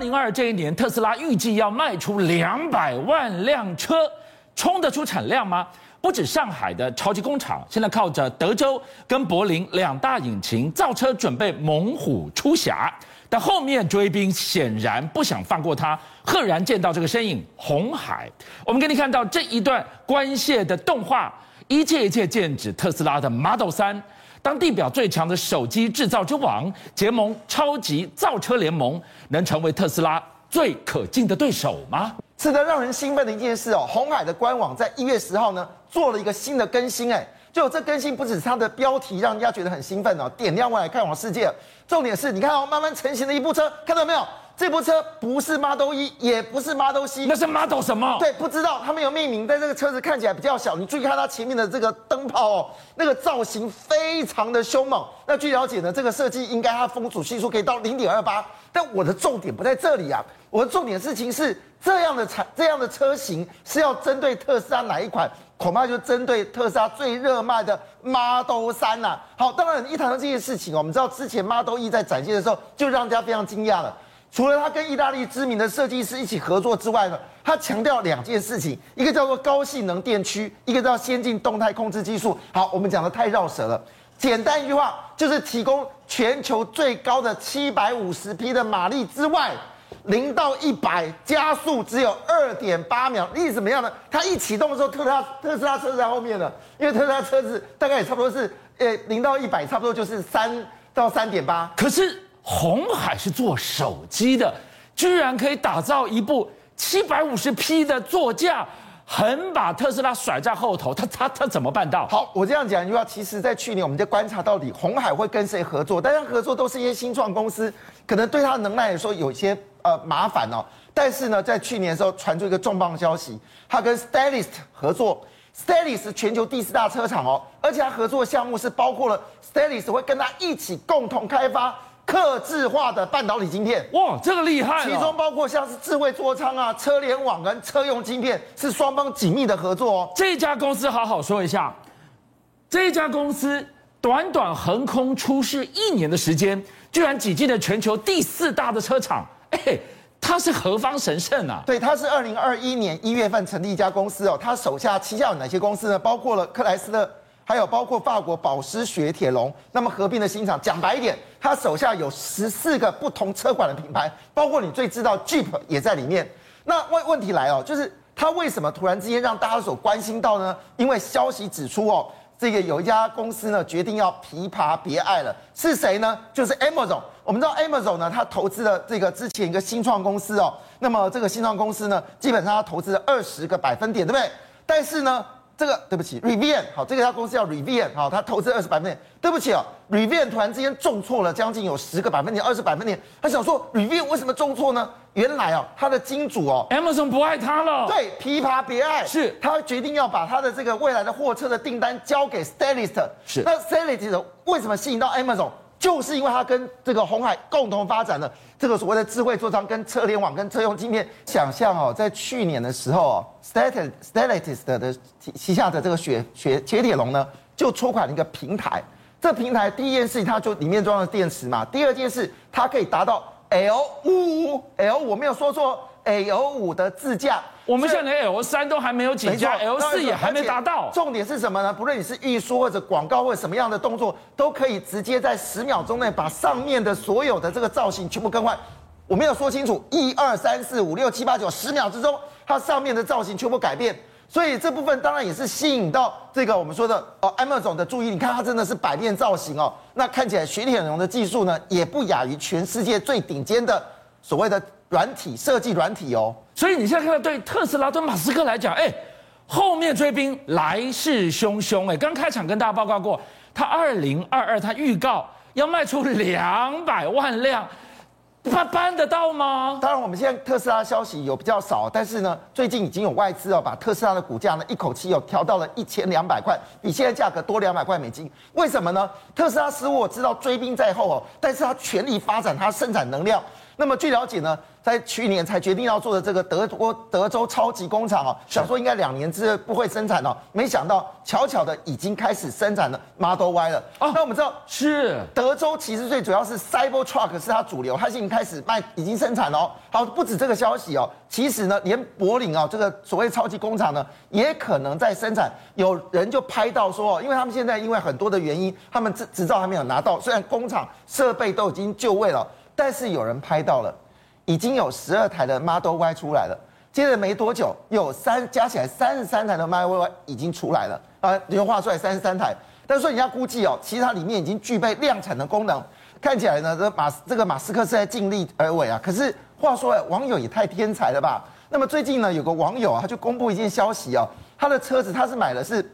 零二这一年，特斯拉预计要卖出两百万辆车，冲得出产量吗？不止上海的超级工厂，现在靠着德州跟柏林两大引擎造车，准备猛虎出柙。但后面追兵显然不想放过他，赫然见到这个身影——红海。我们给你看到这一段关泄的动画，一切一切剑指特斯拉的 Model 3。当地表最强的手机制造之王结盟超级造车联盟，能成为特斯拉最可敬的对手吗？值得，让人兴奋的一件事哦。红海的官网在一月十号呢做了一个新的更新，哎，就这更新不只是它的标题让人家觉得很兴奋哦，点亮未来看往世界。重点是你看哦，慢慢成型的一部车，看到没有？这部车不是 Model 一也不是 Model C，那是 Model 什么？对，不知道，它没有命名。但这个车子看起来比较小，你注意看它前面的这个灯泡哦，那个造型非常的凶猛。那据了解呢，这个设计应该它风阻系数可以到零点二八。但我的重点不在这里啊，我的重点事情是这样的产这样的车型是要针对特斯拉哪一款？恐怕就针对特斯拉最热卖的 Model 3呐。好，当然一谈到这件事情哦，我们知道之前 Model 一在展现的时候就让大家非常惊讶了。除了他跟意大利知名的设计师一起合作之外呢，他强调两件事情，一个叫做高性能电驱，一个叫先进动态控制技术。好，我们讲的太绕舌了，简单一句话就是提供全球最高的七百五十匹的马力之外，零到一百加速只有二点八秒。意思怎么样呢？它一启动的时候，特斯拉特斯拉车子在后面的，因为特斯拉车子大概也差不多是，呃，零到一百差不多就是三到三点八。可是。鸿海是做手机的，居然可以打造一部七百五十匹的座驾，很把特斯拉甩在后头。他他他怎么办到？好，我这样讲一句话，其实，在去年我们在观察到底鸿海会跟谁合作，大家合作都是一些新创公司，可能对他的能耐来说有一些呃麻烦哦。但是呢，在去年的时候传出一个重磅消息，他跟 Stellantis 合作，Stellantis 全球第四大车厂哦，而且他合作项目是包括了 Stellantis 会跟他一起共同开发。客制化的半导体晶片，哇，这个厉害！其中包括像是智慧座舱啊、车联网跟车用晶片，是双方紧密的合作哦。这家公司好好说一下，这家公司短短横空出世一年的时间，居然挤进了全球第四大的车厂，哎，它是何方神圣啊？对，他是二零二一年一月份成立一家公司哦，他手下旗下有哪些公司呢？包括了克莱斯勒。还有包括法国保时雪铁龙，那么合并的新厂，讲白一点，他手下有十四个不同车款的品牌，包括你最知道 Jeep 也在里面。那问问题来哦，就是他为什么突然之间让大家所关心到呢？因为消息指出哦，这个有一家公司呢决定要琵琶别爱了，是谁呢？就是 Amazon。我们知道 Amazon 呢，它投资了这个之前一个新创公司哦，那么这个新创公司呢，基本上它投资了二十个百分点，对不对？但是呢。这个对不起，Rivian 好，这个家公司叫 Rivian 好，他投资二十百分点。对不起啊，Rivian 突然之间重挫了将近有十个百分点、二十百分点。他想说，Rivian 为什么重挫呢？原来哦，他的金主哦，Amazon 不爱他了。对，琵琶别爱，是他决定要把他的这个未来的货车的订单交给 Stellantis。是，那 Stellantis 为什么吸引到 Amazon？就是因为它跟这个红海共同发展了这个所谓的智慧座舱、跟车联网、跟车用晶片。想象哦，在去年的时候哦，Stellantis 的的旗下的这个雪雪铁铁龙呢，就出款了一个平台。这平台第一件事，它就里面装了电池嘛。第二件事，它可以达到 L 五 L，我没有说错。L 五的自驾，我们现在连 L 三都还没有起驾，L 四也还没达到。重点是什么呢？不论你是运输或者广告或者什么样的动作，都可以直接在十秒钟内把上面的所有的这个造型全部更换。我没有说清楚，一二三四五六七八九，十秒之中，它上面的造型全部改变。所以这部分当然也是吸引到这个我们说的哦，Amazon 的注意。你看它真的是百变造型哦，那看起来雪铁龙的技术呢，也不亚于全世界最顶尖的所谓的。软体设计软体哦，所以你现在看到对特斯拉对马斯克来讲，哎，后面追兵来势汹汹，哎，刚开场跟大家报告过，他二零二二他预告要卖出两百万辆，他办得到吗？当然，我们现在特斯拉消息有比较少，但是呢，最近已经有外资哦，把特斯拉的股价呢一口气又调到了一千两百块，比现在价格多两百块美金。为什么呢？特斯拉似乎我知道追兵在后哦，但是他全力发展它生产能量。那么据了解呢，在去年才决定要做的这个德国德州超级工厂哦，想说应该两年之内不会生产哦，没想到巧巧的已经开始生产了 Model Y 了。哦，那我们知道是德州其实最主要是 Cybertruck 是它主流，它已经开始卖，已经生产了哦。好，不止这个消息哦，其实呢，连柏林啊这个所谓超级工厂呢，也可能在生产。有人就拍到说，因为他们现在因为很多的原因，他们执执照还没有拿到，虽然工厂设备都已经就位了，但是有人拍到了。已经有十二台的 Model Y 出来了，接着没多久，有三加起来三十三台的 Model Y 已经出来了啊，你就画出来三十三台。但是人家估计哦，其实它里面已经具备量产的功能，看起来呢，这马这个马斯克是在尽力而为啊。可是话说，网友也太天才了吧？那么最近呢，有个网友啊，他就公布一件消息哦，他的车子他是买的是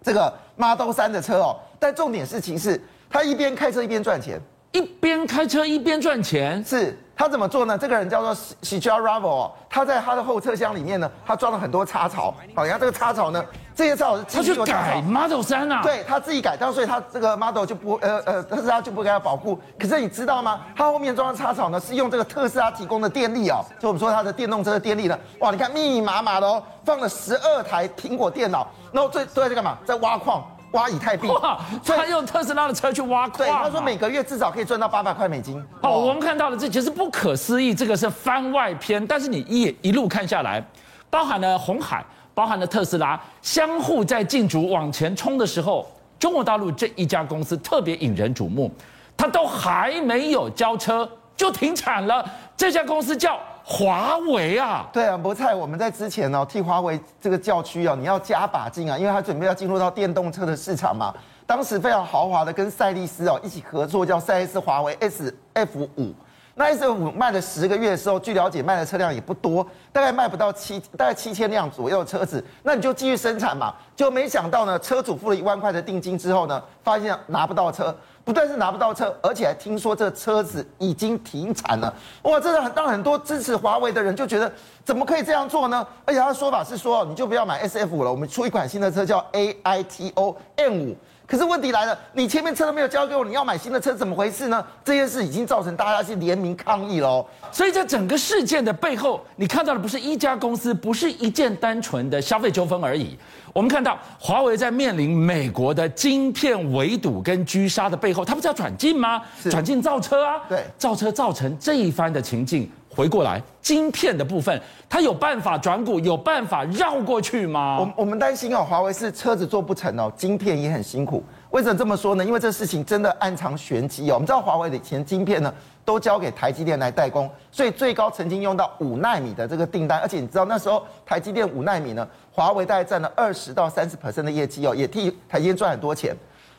这个 Model 3的车哦，但重点事情是，他一边开车一边赚钱，一边开车一边赚钱是。他怎么做呢？这个人叫做 Shija Ravo，他在他的后车厢里面呢，他装了很多插槽。好，你看这个插槽呢，这些插槽是他去改 Model 三啊？对，他自己改，但所以他这个 Model 就不呃呃特斯拉就不给他保护。可是你知道吗？他后面装的插槽呢，是用这个特斯拉提供的电力哦。就我们说他的电动车的电力呢，哇，你看密密麻麻的哦，放了十二台苹果电脑，然后最都在这干嘛？在挖矿。挖以太币，哇！他用特斯拉的车去挖矿，对，他说每个月至少可以赚到八百块美金。好，我们看到的这其实不可思议，这个是番外篇。但是你一一路看下来，包含了红海，包含了特斯拉，相互在竞逐往前冲的时候，中国大陆这一家公司特别引人瞩目，它都还没有交车就停产了。这家公司叫。华为啊，对啊，博菜，我们在之前哦替华为这个叫屈哦，你要加把劲啊，因为他准备要进入到电动车的市场嘛。当时非常豪华的跟赛力斯哦一起合作，叫赛力斯华为 SF 五。那 SF 五卖了十个月的时候，据了解卖的车辆也不多，大概卖不到七，大概七千辆左右的车子。那你就继续生产嘛，就没想到呢，车主付了一万块的定金之后呢，发现拿不到车。不但是拿不到车，而且还听说这车子已经停产了。哇，这让让很多支持华为的人就觉得，怎么可以这样做呢？而且他的说法是说，你就不要买 SF 五了，我们出一款新的车叫 AITO M5。可是问题来了，你前面车都没有交给我，你要买新的车，怎么回事呢？这件事已经造成大家去联名抗议喽。所以在整个事件的背后，你看到的不是一家公司，不是一件单纯的消费纠纷而已。我们看到华为在面临美国的晶片围堵跟狙杀的背后，它不是要转进吗？转进造车啊，对，造车造成这一番的情境。回过来，晶片的部分，它有办法转股，有办法绕过去吗？我我们担心哦，华为是车子做不成哦，晶片也很辛苦。为什么这么说呢？因为这事情真的暗藏玄机哦。我们知道华为的以前晶片呢，都交给台积电来代工，所以最高曾经用到五纳米的这个订单，而且你知道那时候台积电五纳米呢，华为大概占了二十到三十 percent 的业绩哦，也替台积电赚很多钱。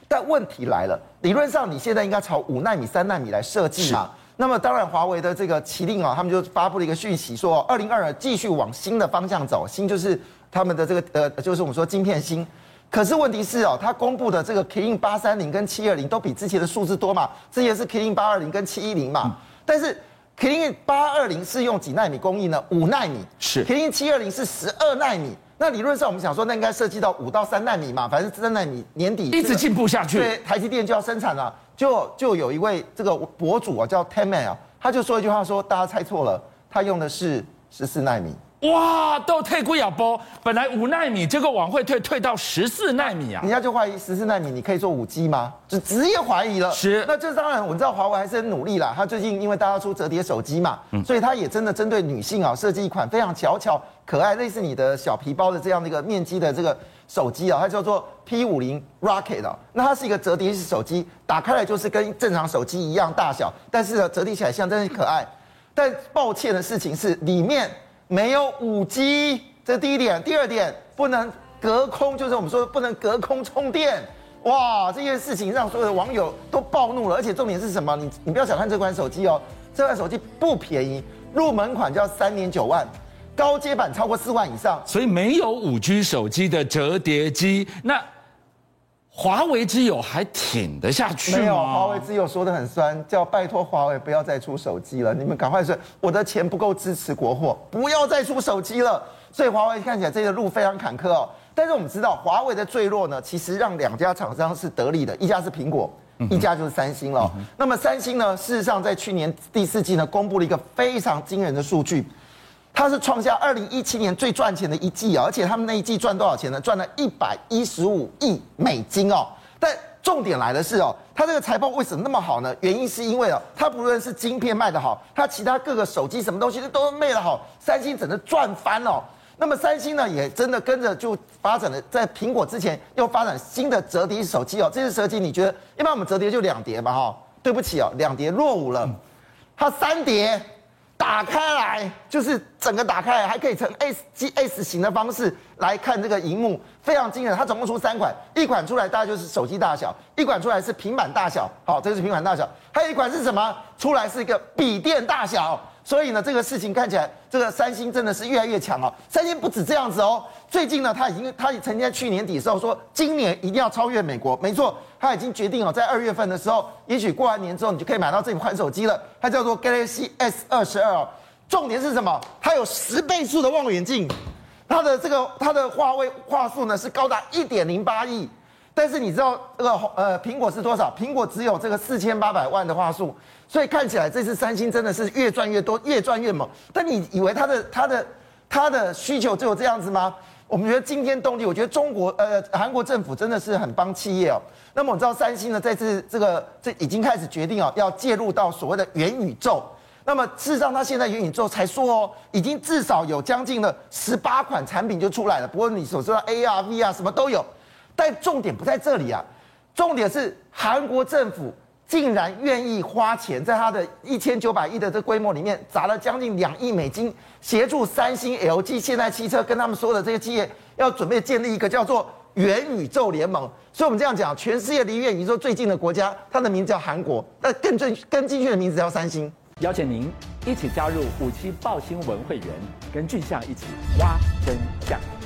但问题来了，理论上你现在应该朝五纳米、三纳米来设计嘛？那么当然，华为的这个麒麟啊，他们就发布了一个讯息，说二零二二继续往新的方向走，新就是他们的这个呃，就是我们说晶片新。可是问题是哦，他公布的这个麒麟八三零跟七二零都比之前的数字多嘛，之前是麒麟八二零跟七一零嘛，但是麒麟八二零是用几纳米工艺呢？五纳米，是麒麟七二零是十二纳米。那理论上我们想说，那应该涉及到五到三纳米嘛，反正三纳米年底一直进步下去，对，台积电就要生产了。就就有一位这个博主啊，叫 Tenman 啊，他就说一句话说，大家猜错了，他用的是十四纳米。哇，都退归亚波，本来五纳米，结果往会退，退到十四纳米啊！人家就怀疑十四纳米你可以做五 G 吗？就直接怀疑了。是，那这当然，我知道华为还是很努力啦。他最近因为大家出折叠手机嘛，嗯，所以他也真的针对女性啊，设计一款非常巧巧可爱，类似你的小皮包的这样的一个面积的这个手机啊，它叫做 P 五零 Rocket 啊。那它是一个折叠式手机，打开来就是跟正常手机一样大小，但是呢，折叠起来像真的可爱。但抱歉的事情是里面。没有五 G，这第一点。第二点，不能隔空，就是我们说不能隔空充电。哇，这件事情让所有的网友都暴怒了。而且重点是什么？你你不要小看这款手机哦，这款手机不便宜，入门款就要三点九万，高阶版超过四万以上。所以没有五 G 手机的折叠机，那。华为之友还挺得下去吗？没有，华为之友说的很酸，叫拜托华为不要再出手机了，你们赶快说，我的钱不够支持国货，不要再出手机了。所以华为看起来这个路非常坎坷哦。但是我们知道，华为的坠落呢，其实让两家厂商是得利的，一家是苹果，一家就是三星了。那么三星呢，事实上在去年第四季呢，公布了一个非常惊人的数据，它是创下二零一七年最赚钱的一季啊，而且他们那一季赚多少钱呢？赚了一百一十五亿美金哦。但重点来的是哦，它这个财报为什么那么好呢？原因是因为哦，它不论是晶片卖得好，它其他各个手机什么东西都卖得好，三星整个赚翻了哦。那么三星呢，也真的跟着就发展了，在苹果之前又发展新的折叠手机哦。这些手机你觉得一般我们折叠就两叠嘛哈？对不起哦，两叠落伍了，它三叠。打开来就是整个打开来，还可以呈 S G S 型的方式来看这个荧幕，非常惊人。它总共出三款，一款出来大概就是手机大小，一款出来是平板大小，好，这个是平板大小，还有一款是什么？出来是一个笔电大小。所以呢，这个事情看起来，这个三星真的是越来越强哦。三星不止这样子哦，最近呢，他已经，他曾经在去年底时候说，今年一定要超越美国。没错，他已经决定哦，在二月份的时候，也许过完年之后，你就可以买到这款手机了。它叫做 Galaxy S 二十二哦。重点是什么？它有十倍数的望远镜，它的这个它的画位画素呢是高达一点零八亿。但是你知道这个呃苹果是多少？苹果只有这个四千八百万的画素。所以看起来这次三星真的是越赚越多，越赚越猛。但你以为它的它的它的需求只有这样子吗？我们觉得惊天动地。我觉得中国呃韩国政府真的是很帮企业哦。那么我知道三星呢，在这这个这已经开始决定哦，要介入到所谓的元宇宙。那么事实上，它现在元宇宙才说哦，已经至少有将近了十八款产品就出来了。不过你所说的 AR、VR 什么都有，但重点不在这里啊，重点是韩国政府。竟然愿意花钱，在他的一千九百亿的这规模里面砸了将近两亿美金，协助三星、LG、现代汽车跟他们所有的这些企业，要准备建立一个叫做元宇宙联盟。所以，我们这样讲，全世界离元宇宙最近的国家，它的名字叫韩国，那更正、更精确的名字叫三星。邀请您一起加入五七爆新闻会员，跟俊相一起挖真相。